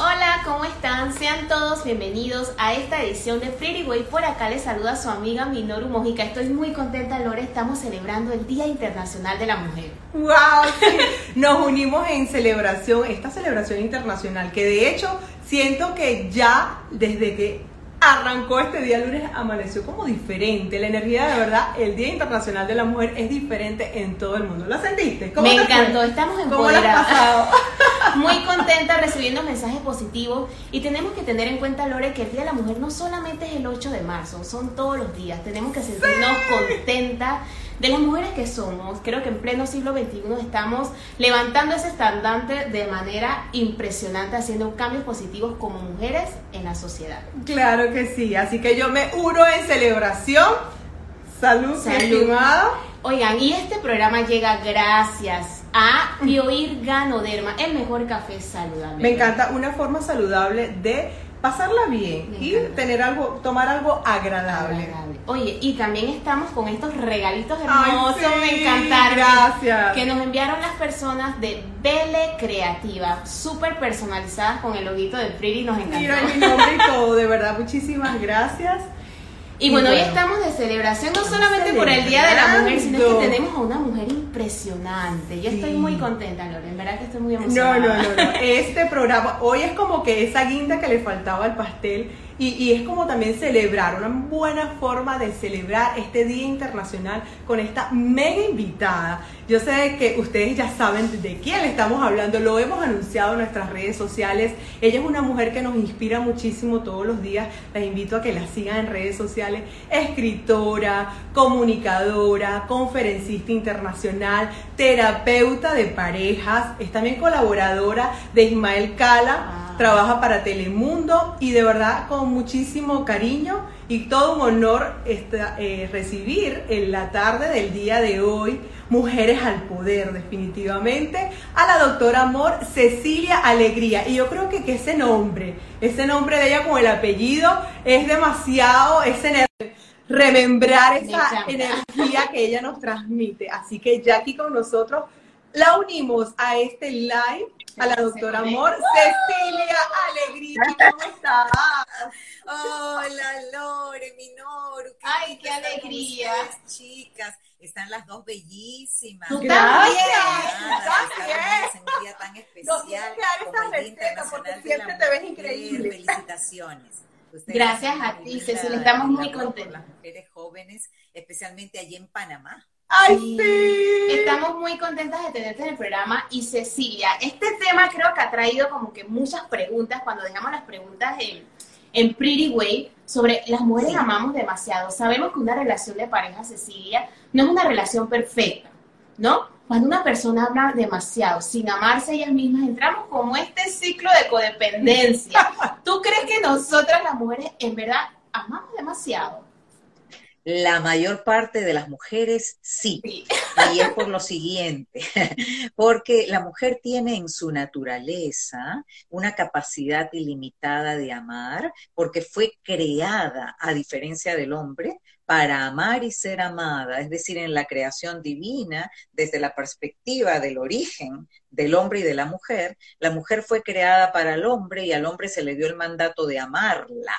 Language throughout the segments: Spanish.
Hola, ¿cómo están? Sean todos bienvenidos a esta edición de Pretty Way. Por acá les saluda su amiga Minoru Mojica. Estoy muy contenta, Lore. Estamos celebrando el Día Internacional de la Mujer. ¡Wow! Nos unimos en celebración, esta celebración internacional, que de hecho siento que ya desde que arrancó este día lunes, amaneció como diferente. La energía de verdad, el Día Internacional de la Mujer es diferente en todo el mundo. ¿Lo sentiste? Me encantó, estamos empoderadas. Muy contenta recibiendo mensajes positivos y tenemos que tener en cuenta, Lore, que el Día de la Mujer no solamente es el 8 de marzo, son todos los días. Tenemos que sentirnos contentas de las mujeres que somos. Creo que en pleno siglo XXI estamos levantando ese estandarte de manera impresionante, haciendo cambios positivos como mujeres en la sociedad. Claro que sí, así que yo me uno en celebración. Salud, Salud. Oigan, y este programa llega gracias a Bioir Ganoderma, el mejor café saludable. Me encanta una forma saludable de pasarla bien y tener algo, tomar algo agradable. Oye, y también estamos con estos regalitos hermosos, me encantaron. Gracias. Que nos enviaron las personas de Bele Creativa, súper personalizadas con el loguito de Pretty, nos encantó. Mira mi nombre y todo, de verdad, muchísimas gracias. Y, bueno, hoy estamos de celebración no solamente por el Día de la Mujer, sino que tenemos a una mujer impresionante. Yo estoy muy contenta, Lore, en verdad que estoy muy emocionada. No, no, no, no. Este programa, hoy es como que esa guinda que le faltaba al pastel y, es como también celebrar, una buena forma de celebrar este Día Internacional con esta mega invitada. Yo sé que ustedes ya saben de quién estamos hablando, lo hemos anunciado en nuestras redes sociales. Ella es una mujer que nos inspira muchísimo todos los días. Les invito a que la sigan en redes sociales. Escritora, comunicadora, conferencista internacional, terapeuta de parejas, es también colaboradora de Ismael Cala. Ah trabaja para Telemundo y de verdad con muchísimo cariño y todo un honor eh, recibir en la tarde del día de hoy Mujeres al Poder, definitivamente, a la doctora Amor Cecilia Alegría. Y yo creo que, que ese nombre, ese nombre de ella con el apellido es demasiado, es remembrar esa energía que ella nos transmite. Así que ya aquí con nosotros la unimos a este live a la doctora Amor, Cecilia Alegría, ¿cómo estás? Hola Lore, Minoru. Ay, qué alegría. chicas, están las dos bellísimas. Tú tan especial siempre te ves increíble. Felicitaciones. Gracias a ti, Cecilia, estamos muy contentas. Las mujeres jóvenes, especialmente allí en Panamá ¡Ay, sí! Estamos muy contentas de tenerte en el programa. Y Cecilia, este tema creo que ha traído como que muchas preguntas cuando dejamos las preguntas en, en Pretty Way sobre las mujeres amamos demasiado. Sabemos que una relación de pareja, Cecilia, no es una relación perfecta, ¿no? Cuando una persona habla demasiado, sin amarse ellas mismas, entramos como este ciclo de codependencia. ¿Tú crees que nosotras las mujeres en verdad amamos demasiado? La mayor parte de las mujeres sí. Y es por lo siguiente, porque la mujer tiene en su naturaleza una capacidad ilimitada de amar, porque fue creada, a diferencia del hombre, para amar y ser amada, es decir, en la creación divina, desde la perspectiva del origen del hombre y de la mujer, la mujer fue creada para el hombre y al hombre se le dio el mandato de amarla.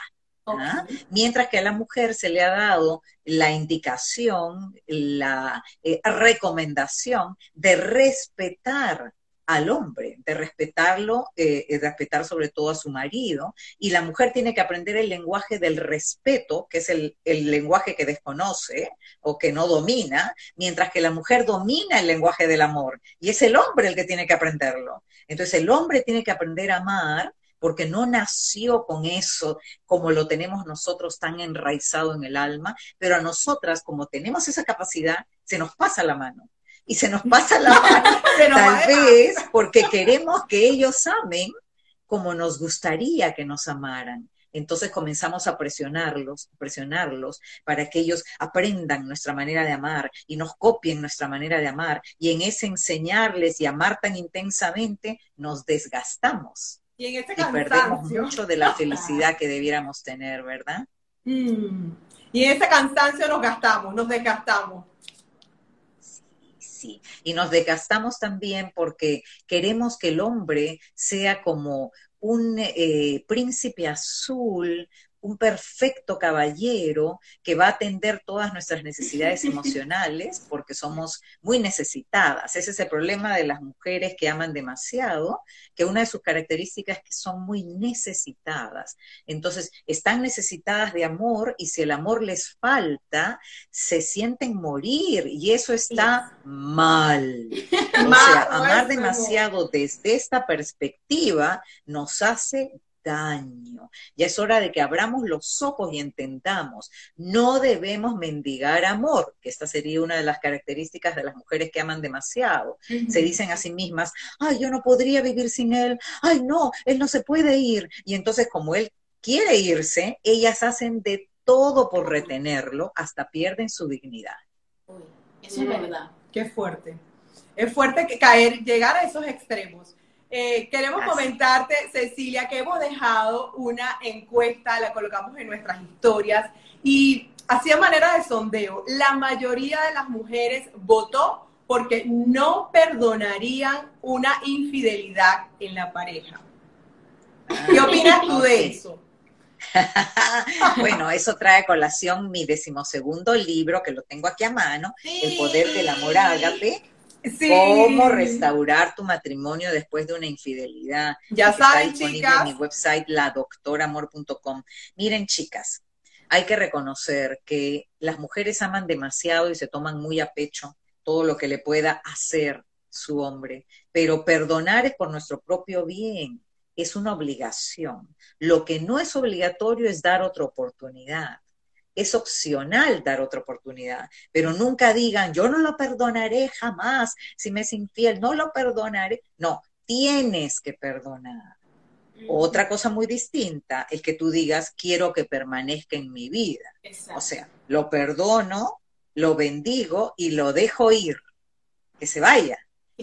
¿Ah? Mientras que a la mujer se le ha dado la indicación, la eh, recomendación de respetar al hombre, de respetarlo, eh, de respetar sobre todo a su marido, y la mujer tiene que aprender el lenguaje del respeto, que es el, el, lenguaje que desconoce o que no domina, mientras que la mujer domina el lenguaje del amor, y es el hombre el que tiene que aprenderlo. Entonces el hombre tiene que aprender a amar porque no nació con eso como lo tenemos nosotros tan enraizado en el alma, pero a nosotras, como tenemos esa capacidad, se nos pasa la mano. Y se nos pasa la mano, tal vez porque queremos que ellos amen como nos gustaría que nos amaran. Entonces comenzamos a presionarlos, presionarlos para que ellos aprendan nuestra manera de amar y nos copien nuestra manera de amar. Y en ese enseñarles y amar tan intensamente, nos desgastamos. Y, en perdemos mucho de la felicidad que debiéramos tener, ¿verdad? Mm. Y en ese cansancio nos gastamos, nos desgastamos. Sí, sí. Y nos desgastamos también porque queremos que el hombre sea como, un eh, príncipe azul, un perfecto caballero que va a atender todas nuestras necesidades emocionales porque somos muy necesitadas. Ese es el problema de las mujeres que aman demasiado, que una de sus características es que son muy necesitadas. Entonces, están necesitadas de amor y si el amor les falta, se sienten morir y eso está mal. O sea, amar demasiado desde esta perspectiva nos hace daño. Ya es hora de que abramos los ojos y entendamos, no debemos mendigar amor, que esta sería una de las características de las mujeres que aman demasiado. Se dicen a sí mismas, ay, yo no podría vivir sin él, ay, no, él no se puede ir. Y entonces como él quiere irse, ellas hacen de todo por retenerlo hasta pierden su dignidad. eso es verdad. Qué fuerte. Es fuerte que caer, llegar a esos extremos. Eh, queremos comentarte, Cecilia, que hemos dejado una encuesta, la colocamos en nuestras historias y hacía manera de sondeo. La mayoría de las mujeres votó porque no perdonarían una infidelidad en la pareja. ¿Qué opinas tú de eso? bueno, eso trae a colación mi decimosegundo libro, que lo tengo aquí a mano, El poder del amor ágape, Cómo restaurar tu matrimonio después de una infidelidad. Ya saben, chicas. En mi website, ladoctoramor.com. Miren, chicas, hay que reconocer que las mujeres aman demasiado y se toman muy a pecho todo lo que le pueda hacer su hombre, pero perdonar es por nuestro propio bien, es una obligación. Lo que no es obligatorio es dar otra oportunidad es opcional dar otra oportunidad, pero nunca digan, yo no lo perdonaré jamás si me es infiel, no lo perdonaré. No, tienes que perdonar. Otra cosa muy distinta es que tú digas, quiero que permanezca en mi vida. O sea, lo perdono, lo bendigo y lo dejo ir, que se vaya.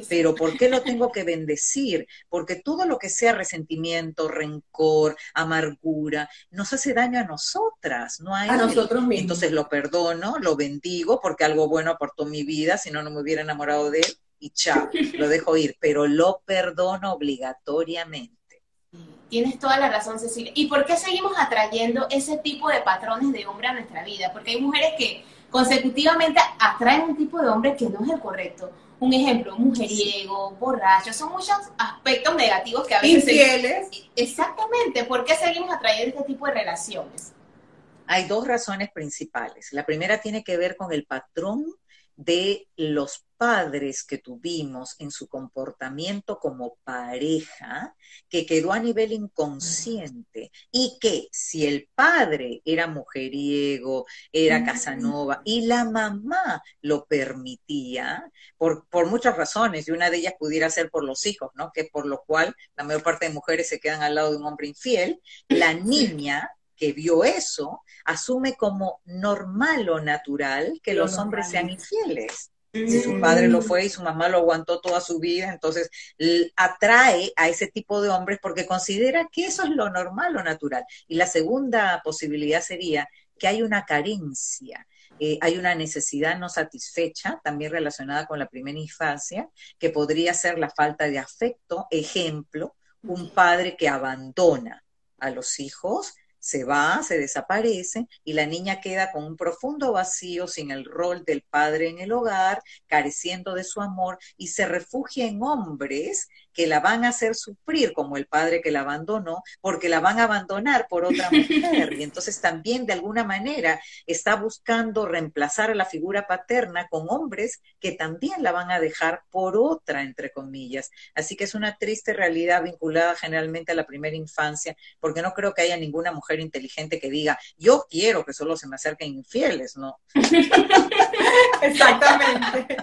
Pero ¿por qué lo tengo que bendecir? Porque todo lo que sea resentimiento, rencor, amargura, nos hace daño a nosotras, no a, a nosotros mismos. Entonces lo perdono, lo bendigo porque algo bueno aportó mi vida, si no, no me hubiera enamorado de él y chao, lo dejo ir, pero lo perdono obligatoriamente. Tienes toda la razón, Cecilia. ¿Y por qué seguimos atrayendo ese tipo de patrones de hombre a nuestra vida? Porque hay mujeres que consecutivamente atraen un tipo de hombre que no es el correcto un ejemplo, mujeriego, borracho, son muchos aspectos negativos que a veces... Infieles. Exactamente, ¿por qué seguimos atrayendo este tipo de relaciones? Hay dos razones principales. La primera tiene que ver con el patrón de los padres que tuvimos en su comportamiento como pareja, que quedó a nivel inconsciente y que si el padre era mujeriego, era Casanova y la mamá lo permitía, por, por muchas razones, y una de ellas pudiera ser por los hijos, ¿no? Que por lo cual la mayor parte de mujeres se quedan al lado de un hombre infiel, la niña que vio eso, asume como normal o natural que los hombres sean infieles. Si su padre lo fue y su mamá lo aguantó toda su vida, entonces atrae a ese tipo de hombres porque considera que eso es lo normal o natural. Y la segunda posibilidad sería que hay una carencia, eh, hay una necesidad no satisfecha, también relacionada con la primera infancia, que podría ser la falta de afecto. Ejemplo, un padre que abandona a los hijos se va, se desaparece y la niña queda con un profundo vacío sin el rol del padre en el hogar, careciendo de su amor y se refugia en hombres que la van a hacer sufrir como el padre que la abandonó, porque la van a abandonar por otra mujer. Y entonces también de alguna manera está buscando reemplazar a la figura paterna con hombres que también la van a dejar por otra, entre comillas. Así que es una triste realidad vinculada generalmente a la primera infancia, porque no creo que haya ninguna mujer inteligente que diga, yo quiero que solo se me acerquen infieles, ¿no? Exactamente.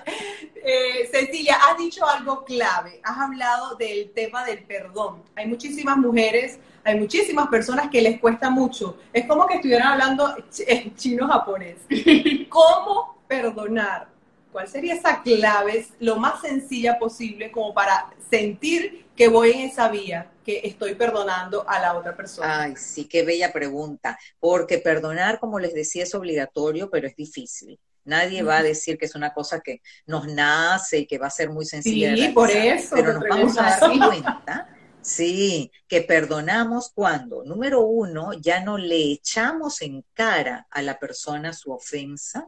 Eh, Cecilia, has dicho algo clave, has hablado del tema del perdón. Hay muchísimas mujeres, hay muchísimas personas que les cuesta mucho. Es como que estuvieran hablando en chino-japonés. ¿Cómo perdonar? ¿Cuál sería esa clave, lo más sencilla posible como para sentir que voy en esa vía, que estoy perdonando a la otra persona? Ay, sí, qué bella pregunta. Porque perdonar, como les decía, es obligatorio, pero es difícil. Nadie va a decir que es una cosa que nos nace y que va a ser muy sencilla. Sí, por eso. Pero nos vamos a dar cuenta Sí, que perdonamos cuando, número uno, ya no le echamos en cara a la persona su ofensa,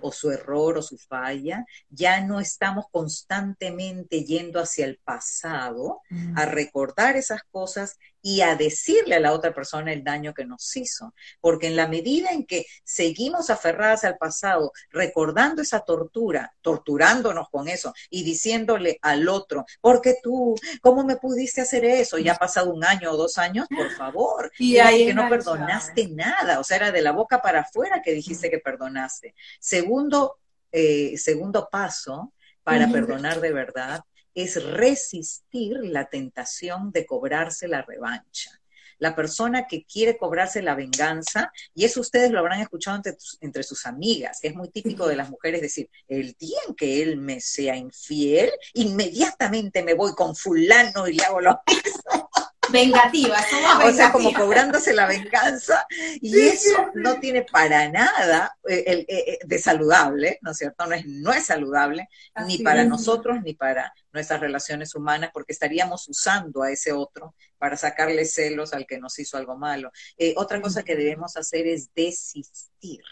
o su error o su falla, ya no estamos constantemente yendo hacia el pasado a recordar esas cosas y a decirle a la otra persona el daño que nos hizo. Porque en la medida en que seguimos aferradas al pasado, recordando esa tortura, torturándonos con eso y diciéndole al otro, porque tú, ¿cómo me pudiste hacer eso? Ya ha pasado un año o dos años, por favor. Y ahí que no perdonaste nada, o sea, era de la boca para afuera que dijiste que perdonaste. Segundo, eh, segundo paso para perdonar de verdad es resistir la tentación de cobrarse la revancha. La persona que quiere cobrarse la venganza, y eso ustedes lo habrán escuchado entre, sus amigas, que es muy típico de las mujeres decir, el día en que él me sea infiel, inmediatamente me voy con fulano y le hago lo mismo vengativa, O sea, como cobrándose la venganza, y eso no tiene para nada eh, el, eh, eh, de saludable, ¿no es cierto? No es, no es saludable, ni para nosotros, ni para nuestras relaciones humanas, porque estaríamos usando a ese otro para sacarle celos al que nos hizo algo malo. otra cosa que debemos hacer es desistir,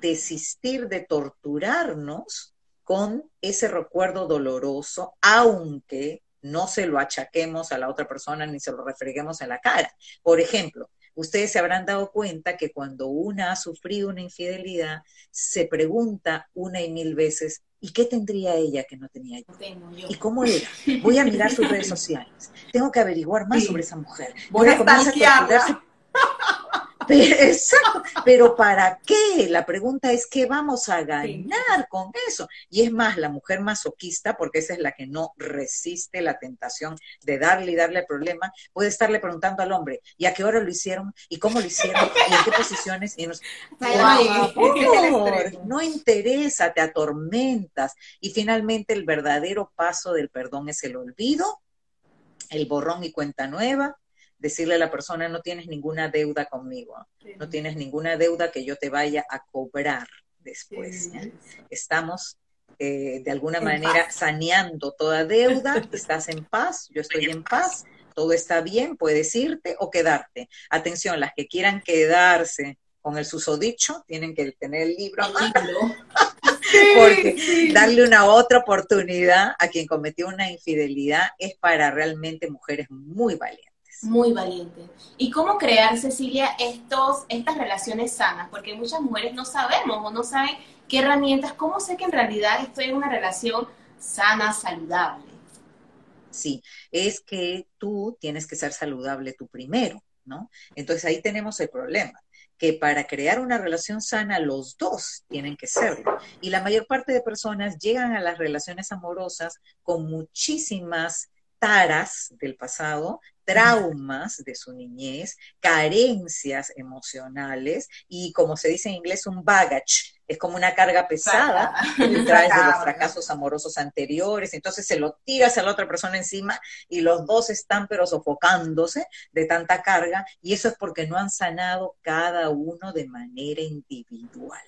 desistir de torturarnos con ese recuerdo doloroso, aunque no se lo achaquemos a la otra persona ni se lo refreguemos en la cara. Por ejemplo, ustedes se habrán dado cuenta que cuando una ha sufrido una infidelidad, se pregunta una y mil veces, ¿y qué tendría ella que no tenía yo? ¿Y cómo era? Voy a mirar sus redes sociales. Tengo que averiguar más sobre esa mujer. Voy, a comenzar a Exacto, pero ¿para qué? La pregunta es, ¿qué vamos a ganar con eso? Y es más, la mujer masoquista, porque esa es la que no resiste la tentación de darle y darle el problema, puede estarle preguntando al hombre, ¿y a qué hora lo hicieron? ¿Y cómo lo hicieron? ¿Y en qué posiciones? Y no interesa, te atormentas. Y finalmente el verdadero paso del perdón es el olvido, el borrón y cuenta nueva, decirle a la persona, no tienes ninguna deuda conmigo, no tienes ninguna deuda que yo te vaya a cobrar después. Estamos eh, de alguna manera saneando toda deuda, estás en paz, yo estoy en paz, todo está bien, puedes irte o quedarte. Atención, las que quieran quedarse con el susodicho tienen que tener el libro a mano. porque darle una otra oportunidad a quien cometió una infidelidad es para realmente mujeres muy valientes. Muy valiente. ¿Y cómo crear, Cecilia, estos, estas relaciones sanas? Porque muchas mujeres no sabemos o no saben qué herramientas, cómo sé que en realidad estoy en una relación sana, saludable. Sí, es que tú tienes que ser saludable tú primero, ¿no? Entonces ahí tenemos el problema que para crear una relación sana los dos tienen que serlo. Y la mayor parte de personas llegan a las relaciones amorosas con muchísimas taras del pasado, traumas de su niñez, carencias emocionales y, como se dice en inglés, un baggage. Es como una carga pesada que traes de los fracasos amorosos anteriores. Entonces se lo tiras a la otra persona encima y los dos están pero sofocándose de tanta carga y eso es porque no han sanado cada uno de manera individual.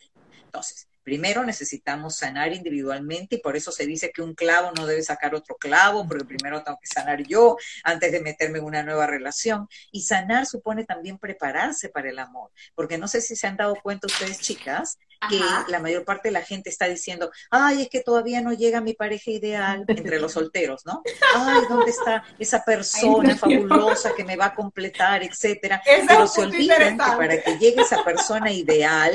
Entonces, Primero necesitamos sanar individualmente y por eso se dice que un clavo no debe sacar otro clavo, porque primero tengo que sanar yo antes de meterme en una nueva relación. Y sanar supone también prepararse para el amor, porque no sé si se han dado cuenta ustedes, chicas, que la mayor parte de la gente está diciendo, ay, es que todavía no llega mi pareja ideal entre los solteros, ¿no? Ay, ¿dónde está esa persona fabulosa que me va a completar, etcétera? Pero se olvidan que para que llegue esa persona ideal,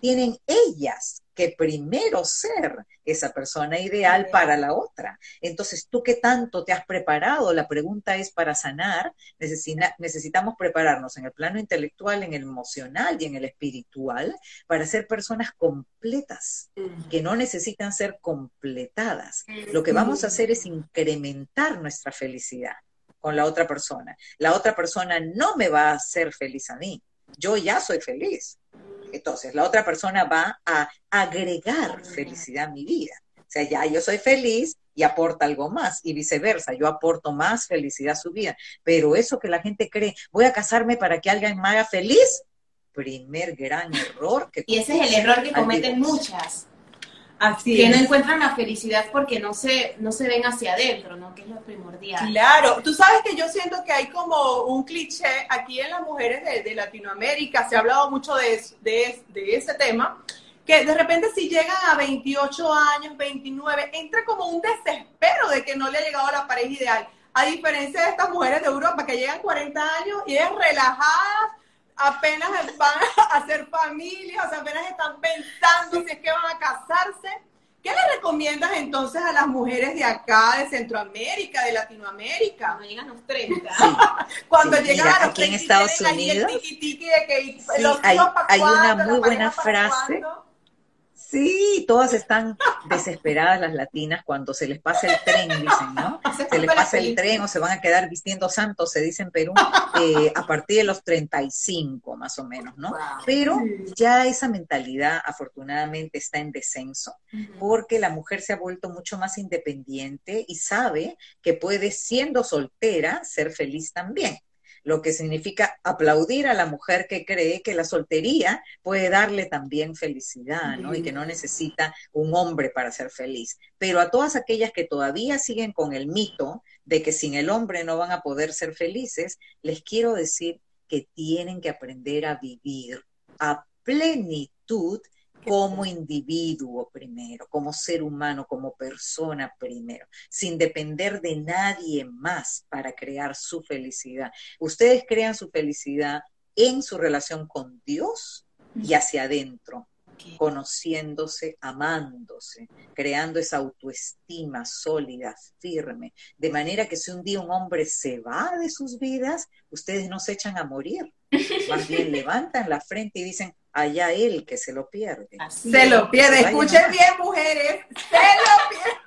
tienen ellas que primero ser esa persona ideal para la otra. Entonces, ¿tú qué tanto te has preparado? La pregunta es para sanar, necesitamos prepararnos en el plano intelectual, en el emocional y en el espiritual para ser personas completas, que no necesitan ser completadas. Lo que vamos a hacer es incrementar nuestra felicidad con la otra persona. La otra persona no me va a hacer feliz a mí. Yo ya soy feliz entonces, la otra persona va a agregar felicidad a mi vida. O sea, ya yo soy feliz y aporta algo más y viceversa, yo aporto más felicidad a su vida. Pero eso que la gente cree, voy a casarme para que alguien me haga feliz, primer gran error que... Y ese es el error que cometen muchas. Así que no encuentran la felicidad porque no se, no se ven hacia adentro, ¿no? Que es lo primordial. Claro, tú sabes que yo siento que hay como un cliché aquí en las mujeres de, Latinoamérica, se ha hablado mucho de, de, de ese tema, que de repente si llegan a 28 años, 29, entra como un desespero de que no le ha llegado la pareja ideal. A diferencia de estas mujeres de Europa que llegan 40 años y es relajadas, apenas van a hacer familia, o sea, apenas están pensando si es que van a casarse. ¿Qué le recomiendas entonces a las mujeres de acá, de Centroamérica, de Latinoamérica? Cuando llegan los 30. Cuando llegan a los aquí en Estados Unidos, hay, hay una muy buena frase. Sí, todas están desesperadas las latinas cuando se les pasa el tren, dicen, ¿no? Se les pasa el tren o se van a quedar vistiendo santos, se dice en Perú, eh, a partir de los 35 más o menos, ¿no? Pero ya esa mentalidad afortunadamente está en descenso porque la mujer se ha vuelto mucho más independiente y sabe que puede, siendo soltera, ser feliz también lo que significa aplaudir a la mujer que cree que la soltería puede darle también felicidad, ¿no? Y que no necesita un hombre para ser feliz. Pero a todas aquellas que todavía siguen con el mito de que sin el hombre no van a poder ser felices, les quiero decir que tienen que aprender a vivir a plenitud como individuo primero, como ser humano, como persona primero, sin depender de nadie más para crear su felicidad. Ustedes crean su felicidad en su relación con Dios y hacia adentro, conociéndose, amándose, creando esa autoestima sólida, firme, de manera que si un día un hombre se va de sus vidas, ustedes no se echan a morir, más bien levantan la frente y dicen, allá él que se lo pierde. se lo pierde. Escuchen bien, mujeres, se lo pierde.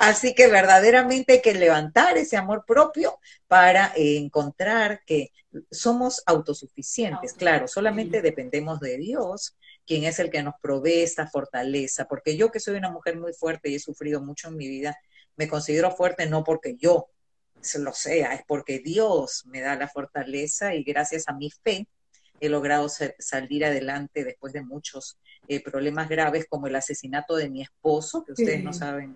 Así que verdaderamente hay que levantar ese amor propio para eh, encontrar que somos autosuficientes. Claro, solamente dependemos de Dios, quien es el que nos provee esta fortaleza. Porque yo que soy una mujer muy fuerte y he sufrido mucho en mi vida, me considero fuerte no porque yo lo sea, es porque Dios me da la fortaleza y gracias a mi fe he logrado salir adelante después de muchos eh, problemas graves como el asesinato de mi esposo, que ustedes no saben,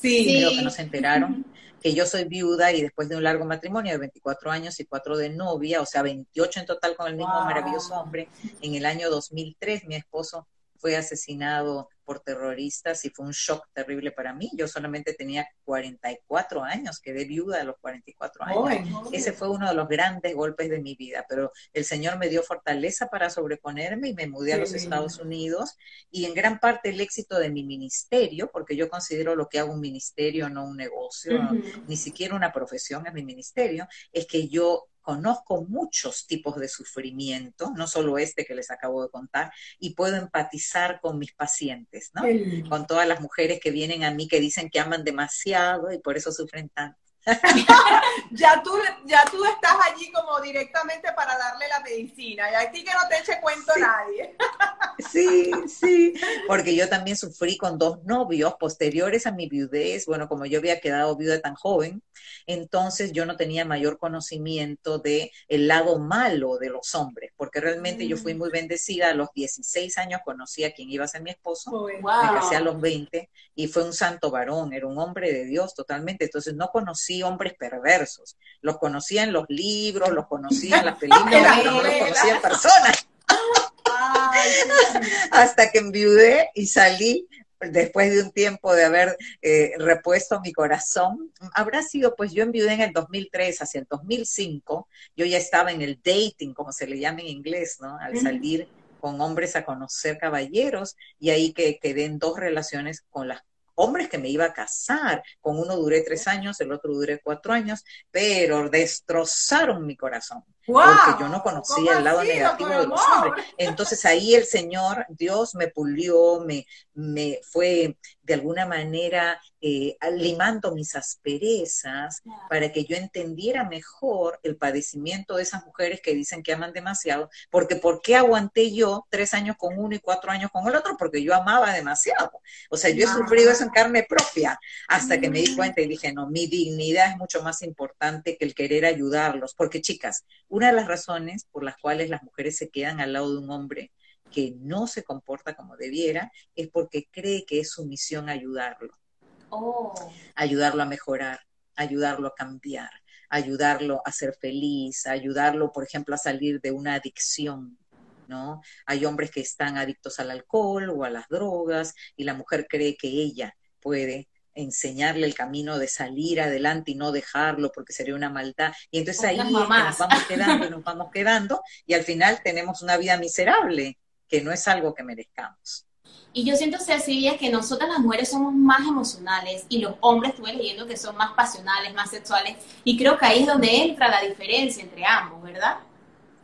sí. creo que no se enteraron, que yo soy viuda y después de un largo matrimonio de 24 años y 4 de novia, o sea, 28 en total con el mismo maravilloso hombre, en el año 2003 mi esposo fue asesinado por terroristas y fue un shock terrible para mí. Yo solamente tenía 44 años, quedé viuda a los 44 años. Ese fue uno de los grandes golpes de mi vida, pero el Señor me dio fortaleza para sobreponerme y me mudé a los Estados Unidos y en gran parte el éxito de mi ministerio, porque yo considero lo que hago un ministerio, no un negocio, ni siquiera una profesión, es mi ministerio, es que yo conozco muchos tipos de sufrimiento, no solo este que les acabo de contar, y puedo empatizar con mis pacientes, ¿no? Con todas las mujeres que vienen a mí que dicen que aman demasiado y por eso sufren tanto. ya, tú, ya tú estás allí como directamente para darle la medicina, y a ti que no te eche cuento nadie. sí, sí, porque yo también sufrí con dos novios posteriores a mi viudez, bueno, como yo había quedado viuda tan joven, entonces yo no tenía mayor conocimiento de el lado malo de los hombres, porque realmente yo fui mm. muy bendecida, a los 16 años conocí a quien iba a ser mi esposo, me casé a los 20 y fue un santo varón, era un hombre de Dios totalmente, entonces no conocí hombres perversos, los conocía en los libros, los conocía en las películas, pero no los conocía en Hasta que enviudé y salí después de un tiempo de haber eh, repuesto mi corazón, habrá sido, pues yo enviudé en el 2003, hacia el 2005, yo ya estaba en el dating, como se le llama en inglés, ¿no? Al salir con hombres a conocer caballeros, y ahí que quedé en dos relaciones con las hombres que me iba a casar. Con uno duré tres años, el otro duré cuatro años, pero destrozaron mi corazón. Porque yo no conocía el lado negativo de los hombres. Entonces ahí el Señor, Dios me pulió, me, me fue de alguna manera eh, limando mis asperezas para que yo entendiera mejor el padecimiento de esas mujeres que dicen que aman demasiado, porque ¿por qué aguanté yo tres años con uno y cuatro años con el otro? Porque yo amaba demasiado. O sea, yo he sufrido eso en carne propia hasta que me di cuenta y dije, no, mi dignidad es mucho más importante que el querer ayudarlos, porque chicas, una de las razones por las cuales las mujeres se quedan al lado de un hombre que no se comporta como debiera, es porque cree que es su misión ayudarlo. Oh. Ayudarlo a mejorar, ayudarlo a cambiar, ayudarlo a ser feliz, ayudarlo, por ejemplo, a salir de una adicción. ¿No? Hay hombres que están adictos al alcohol o a las drogas y la mujer cree que ella puede enseñarle el camino de salir adelante y no dejarlo porque sería una maldad. Y entonces ahí nos vamos quedando y nos vamos quedando y al final tenemos una vida miserable, que no es algo que merezcamos. Y yo siento, Cecilia, que nosotras las mujeres somos más emocionales y los hombres estuve leyendo que son más pasionales, más sexuales. Y creo que ahí es donde entra la diferencia entre ambos, ¿verdad?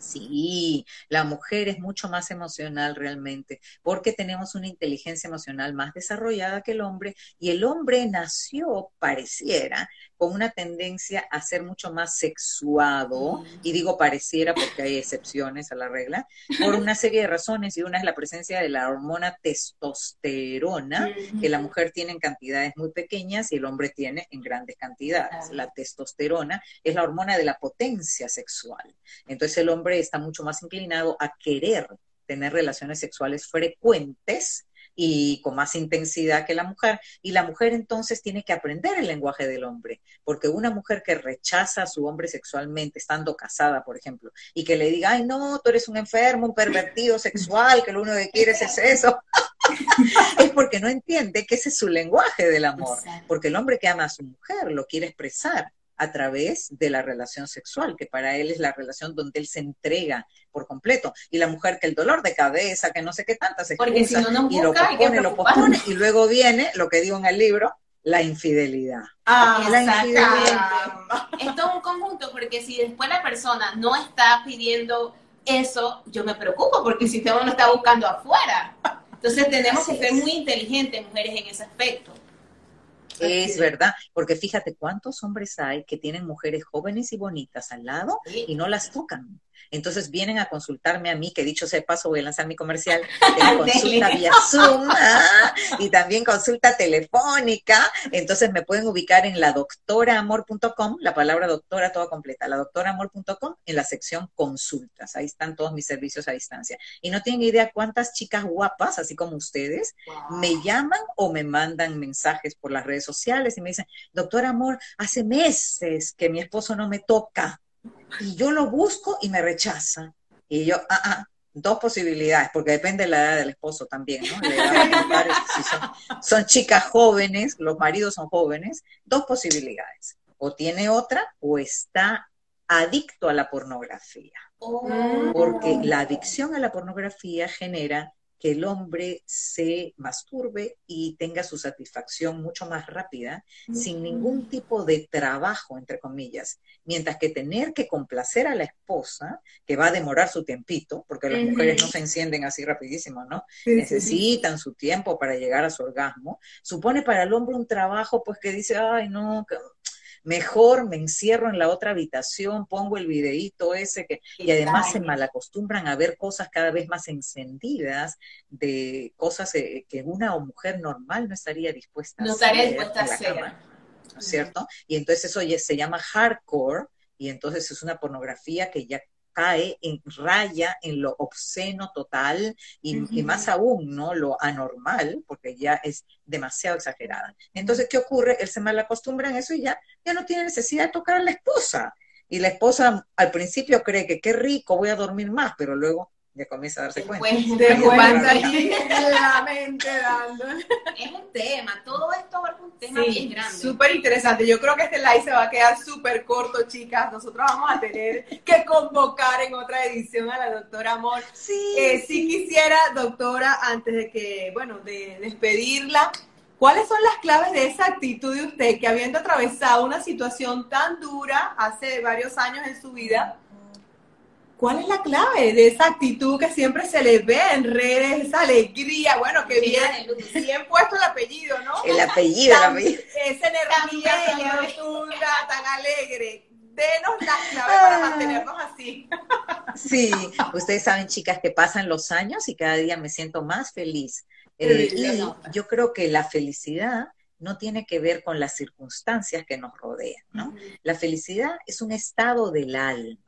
Sí, la mujer es mucho más emocional realmente, porque tenemos una inteligencia emocional más desarrollada que el hombre y el hombre nació, pareciera, con una tendencia a ser mucho más sexuado, y digo pareciera porque hay excepciones a la regla, por una serie de razones, y una es la presencia de la hormona testosterona, que la mujer tiene en cantidades muy pequeñas y el hombre tiene en grandes cantidades. La testosterona es la hormona de la potencia sexual. Entonces el hombre está mucho más inclinado a querer tener relaciones sexuales frecuentes y con más intensidad que la mujer. Y la mujer entonces tiene que aprender el lenguaje del hombre, porque una mujer que rechaza a su hombre sexualmente, estando casada, por ejemplo, y que le diga, ay, no, tú eres un enfermo, un pervertido sexual, que lo único que quieres es eso, es porque no entiende que ese es su lenguaje del amor, porque el hombre que ama a su mujer lo quiere expresar a través de la relación sexual, que para él es la relación donde él se entrega por completo. Y la mujer que el dolor de cabeza, que no sé qué tantas Porque si no, y lo pospone, lo pospone, y luego viene lo que digo en el libro, la infidelidad. Ah, la infidelidad. Esto es un conjunto, porque si después la persona no está pidiendo eso, yo me preocupo, porque si usted no está buscando afuera. Entonces tenemos que ser muy inteligentes, mujeres, en ese aspecto. Es verdad, porque fíjate cuántos hombres hay que tienen mujeres jóvenes y bonitas al lado y no las tocan. Entonces vienen a consultarme a mí, que dicho sea paso, voy a lanzar mi comercial, tengo consulta vía Zoom ¿ah? y también consulta telefónica. Entonces me pueden ubicar en la doctoraamor.com, la palabra doctora toda completa, la doctoraamor.com en la sección consultas. Ahí están todos mis servicios a distancia. Y no tienen idea cuántas chicas guapas, así como ustedes, me llaman o me mandan mensajes por las redes sociales y me dicen, doctor Amor, hace meses que mi esposo no me toca y yo lo busco y me rechaza. Y yo, ah, ah, dos posibilidades, porque depende de la edad del esposo también, ¿no? si son, son, chicas jóvenes, los maridos son jóvenes, dos posibilidades. O tiene otra o está adicto a la pornografía. Oh. Porque la adicción a la pornografía genera que el hombre se masturbe y tenga su satisfacción mucho más rápida, sin ningún tipo de trabajo, entre comillas. Mientras que tener que complacer a la esposa, que va a demorar su tiempito, porque las mujeres no se encienden así rapidísimo, ¿no? Necesitan su tiempo para llegar a su orgasmo, supone para el hombre un trabajo, pues que dice, ay, no, mejor me encierro en la otra habitación, pongo el videíto ese que, y además se malacostumbran a ver cosas cada vez más encendidas de cosas eh, que una mujer normal no estaría dispuesta no a estaría dispuesta a hacer. ¿no cierto? Y entonces eso ya se llama hardcore y entonces es una pornografía que ya cae en raya en lo obsceno total y, más aún, ¿no? Lo anormal, porque ya es demasiado exagerada. Entonces, ¿qué ocurre? Él se mal acostumbra en eso y ya, ya no tiene necesidad de tocar a la esposa. Y la esposa al principio cree que qué rico, voy a dormir más, pero luego ya comienza a darse cuenta. la mente dando. Es un tema, todo esto es un tema bien grande. Súper interesante. Yo creo que este live se va a quedar súper corto, chicas. Nosotros vamos a tener que convocar en otra edición a la doctora Amor. Sí. Eh, si quisiera, doctora, antes de que, bueno, de despedirla, ¿Cuáles son las claves de esa actitud de usted que habiendo atravesado una situación tan dura hace varios años en su vida, ¿Cuál es la clave de esa actitud que siempre se le ve en redes, esa alegría? Bueno, que bien, bien puesto el apellido, ¿no? El apellido, el apellido. Esa energía tan rotunda, tan alegre. Denos la clave para ah. mantenernos así. Sí, ustedes saben, chicas, que pasan los años y cada día me siento más feliz. Eh, y yo creo que la felicidad no tiene que ver con las circunstancias que nos rodean, ¿no? La felicidad es un estado del alma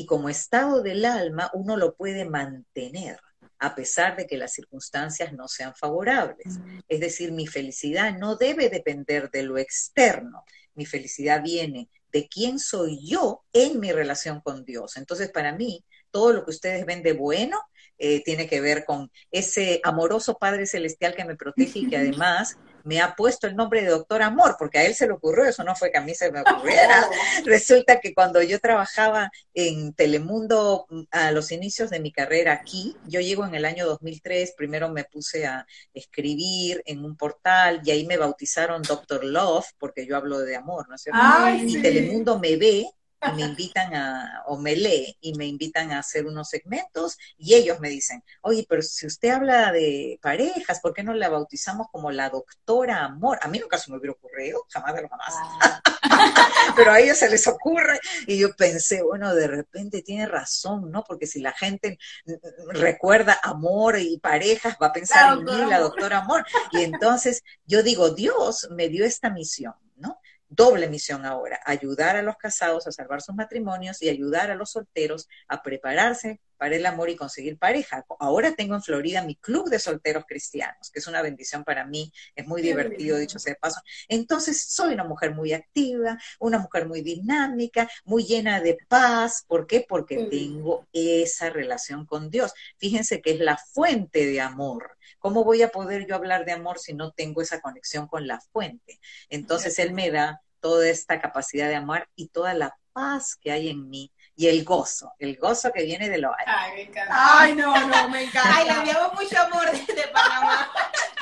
y como estado del alma uno lo puede mantener. a pesar de que las circunstancias no sean favorables. Es decir, mi felicidad no debe depender de lo externo, mi felicidad viene de quién soy yo en mi relación con Dios. Entonces, para mí, todo lo que ustedes ven de bueno eh, tiene que ver con ese amoroso Padre Celestial que me protege y que además me ha puesto el nombre de doctor Amor, porque a él se le ocurrió, eso no fue que a mí se me ocurriera. Resulta que cuando yo trabajaba en Telemundo mm, a los inicios de mi carrera aquí, yo llego en el año 2003, primero me puse a escribir en un portal y ahí me bautizaron Doctor Love, porque yo hablo de amor, ¿no es cierto? y Telemundo me ve y me invitan a, o me lee y me invitan a hacer unos segmentos y ellos me dicen, oye, pero si usted habla de parejas, ¿por qué no la bautizamos como la doctora amor? A mí nunca se me hubiera ocurrido, jamás de lo jamás. Ah. pero a ellos se les ocurre y yo pensé, bueno, de repente tiene razón, ¿no? Porque si la gente recuerda amor y parejas, va a pensar en mí, la doctora amor. Y entonces yo digo, Dios me dio esta misión. Doble misión ahora, ayudar a los casados a salvar sus matrimonios y ayudar a los solteros a prepararse para el amor y conseguir pareja. Ahora tengo en Florida mi club de solteros cristianos, que es una bendición para mí, es muy divertido, dicho sea de paso. Entonces, soy una mujer muy activa, una mujer muy dinámica, muy llena de paz. ¿Por qué? Porque tengo esa relación con Dios. Fíjense que es la fuente de amor. ¿Cómo voy a poder yo hablar de amor si no tengo esa conexión con la fuente? Entonces, Él me da toda esta capacidad de amar y toda la paz que hay en mí y el gozo, el gozo que viene de lo alto. Ay, me encanta. Ay, no, no, me encanta. Ay, le enviamos mucho amor desde Panamá.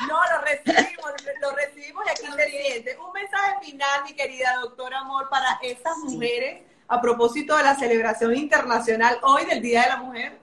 No, lo recibimos, lo recibimos y aquí se siente. Un mensaje final, mi querida doctora Amor, para estas mujeres a propósito de la celebración internacional hoy del Día de la Mujer.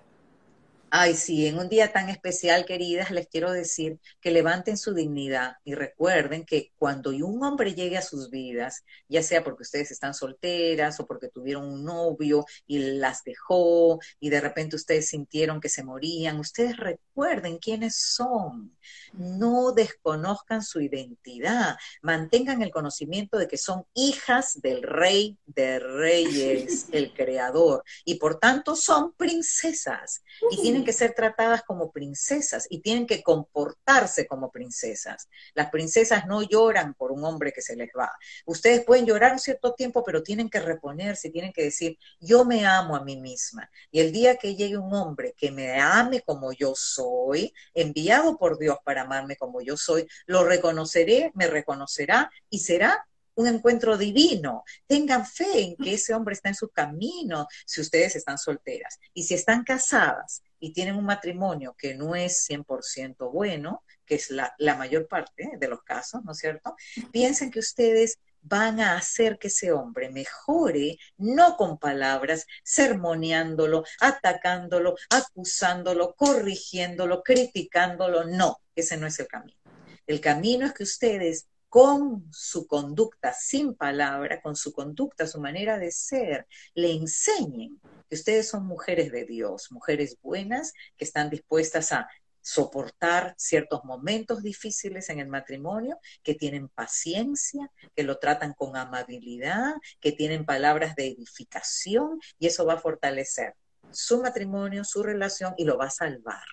Ay, sí, en un día tan especial, queridas, les quiero decir que levanten su dignidad y recuerden que cuando un hombre llegue a sus vidas, ya sea porque ustedes están solteras o porque tuvieron un novio y las dejó y de repente ustedes sintieron que se morían, ustedes recuerden quiénes son. No desconozcan su identidad, mantengan el conocimiento de que son hijas del rey de reyes, el creador, y por tanto son princesas y tienen que ser tratadas como princesas y tienen que comportarse como princesas. Las princesas no lloran por un hombre que se les va. Ustedes pueden llorar un cierto tiempo, pero tienen que reponerse, tienen que decir, yo me amo a mí misma. Y el día que llegue un hombre que me ame como yo soy, enviado por Dios para amarme como yo soy, lo reconoceré, me reconocerá y será un encuentro divino. Tengan fe en que ese hombre está en su camino si ustedes están solteras. Y si están casadas y tienen un matrimonio que no es 100% bueno, que es la, mayor parte de los casos, ¿no es cierto? Piensen que ustedes van a hacer que ese hombre mejore, no con palabras, sermoneándolo, atacándolo, acusándolo, corrigiéndolo, criticándolo. No, ese no es el camino. El camino es que ustedes con su conducta sin palabra, con su conducta, su manera de ser, le enseñen que ustedes son mujeres de Dios, mujeres buenas que están dispuestas a soportar ciertos momentos difíciles en el matrimonio, que tienen paciencia, que lo tratan con amabilidad, que tienen palabras de edificación y eso va a fortalecer su matrimonio, su relación y lo va a salvar.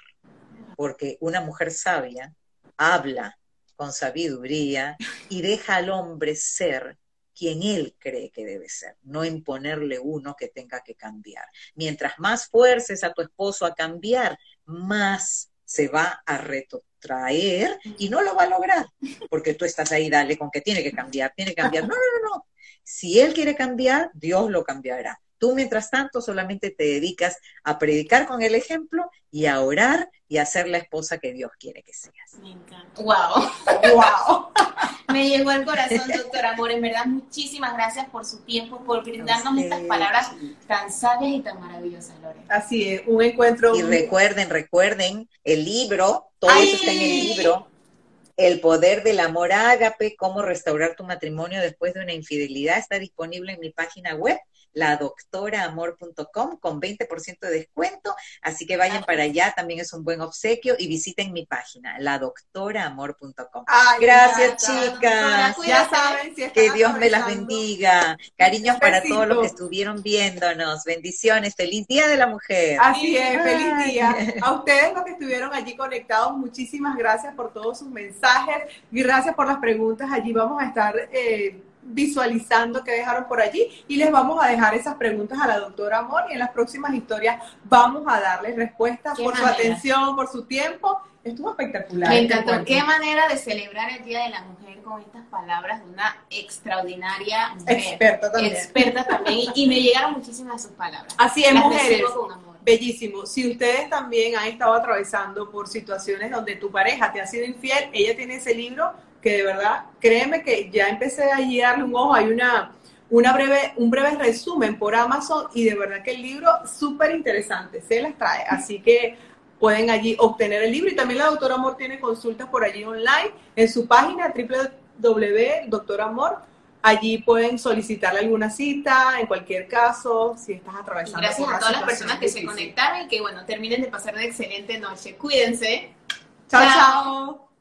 Porque una mujer sabia habla con sabiduría y deja al hombre ser quien él cree que debe ser, no imponerle uno que tenga que cambiar. Mientras más fuerces a tu esposo a cambiar, más se va a retrotraer y no lo va a lograr, porque tú estás ahí, dale, con que tiene que cambiar, tiene que cambiar. No, no, no, no. Si él quiere cambiar, Dios lo cambiará. Tú, mientras tanto, solamente te dedicas a predicar con el ejemplo y a orar y a ser la esposa que Dios quiere que seas. Me encanta. ¡Wow! ¡Wow! Me llegó al corazón, doctor Amor. En verdad, muchísimas gracias por su tiempo, por brindarnos estas palabras tan sabias y tan maravillosas, Lore. Así es, un encuentro. Y recuerden, recuerden, el libro, todo eso está en el libro. El poder del amor ágape, cómo restaurar tu matrimonio después de una infidelidad, está disponible en mi página web ladoctoraamor.com con 20% de descuento, así que vayan para allá, también es un buen obsequio y visiten mi página, ladoctoraamor.com. Gracias, chicas. Ya saben, si que Dios me las bendiga. Cariños para todos los que estuvieron viéndonos. Bendiciones. Feliz Día de la Mujer. Así es, feliz día. A ustedes los que estuvieron allí conectados, muchísimas gracias por todos sus mensajes. Gracias por las preguntas. Allí vamos a estar eh, visualizando que dejaron por allí y les vamos a dejar esas preguntas a la doctora Amor y en las próximas historias vamos a darles respuestas por su atención, por su tiempo. Estuvo espectacular. Me encantó. Qué manera de celebrar el Día de la Mujer con estas palabras de una extraordinaria mujer. Experta también. Experta también. Y, me llegaron muchísimas sus palabras. Así es, mujeres. Bellísimo. Si ustedes también han estado atravesando por situaciones donde tu pareja te ha sido infiel, ella tiene ese libro que de verdad, créeme que ya empecé a darle un ojo. Hay una, una breve, un breve resumen por Amazon y de verdad que el libro súper interesante, se las trae. Así que pueden allí obtener el libro y también la doctora Amor tiene consultas por allí online en su página www.doctoramor Allí pueden solicitarle alguna cita, en cualquier caso, si estás atravesando. Gracias a todas las personas que se conectaron y que, bueno, terminen de pasar una excelente noche. Cuídense. chao. chao.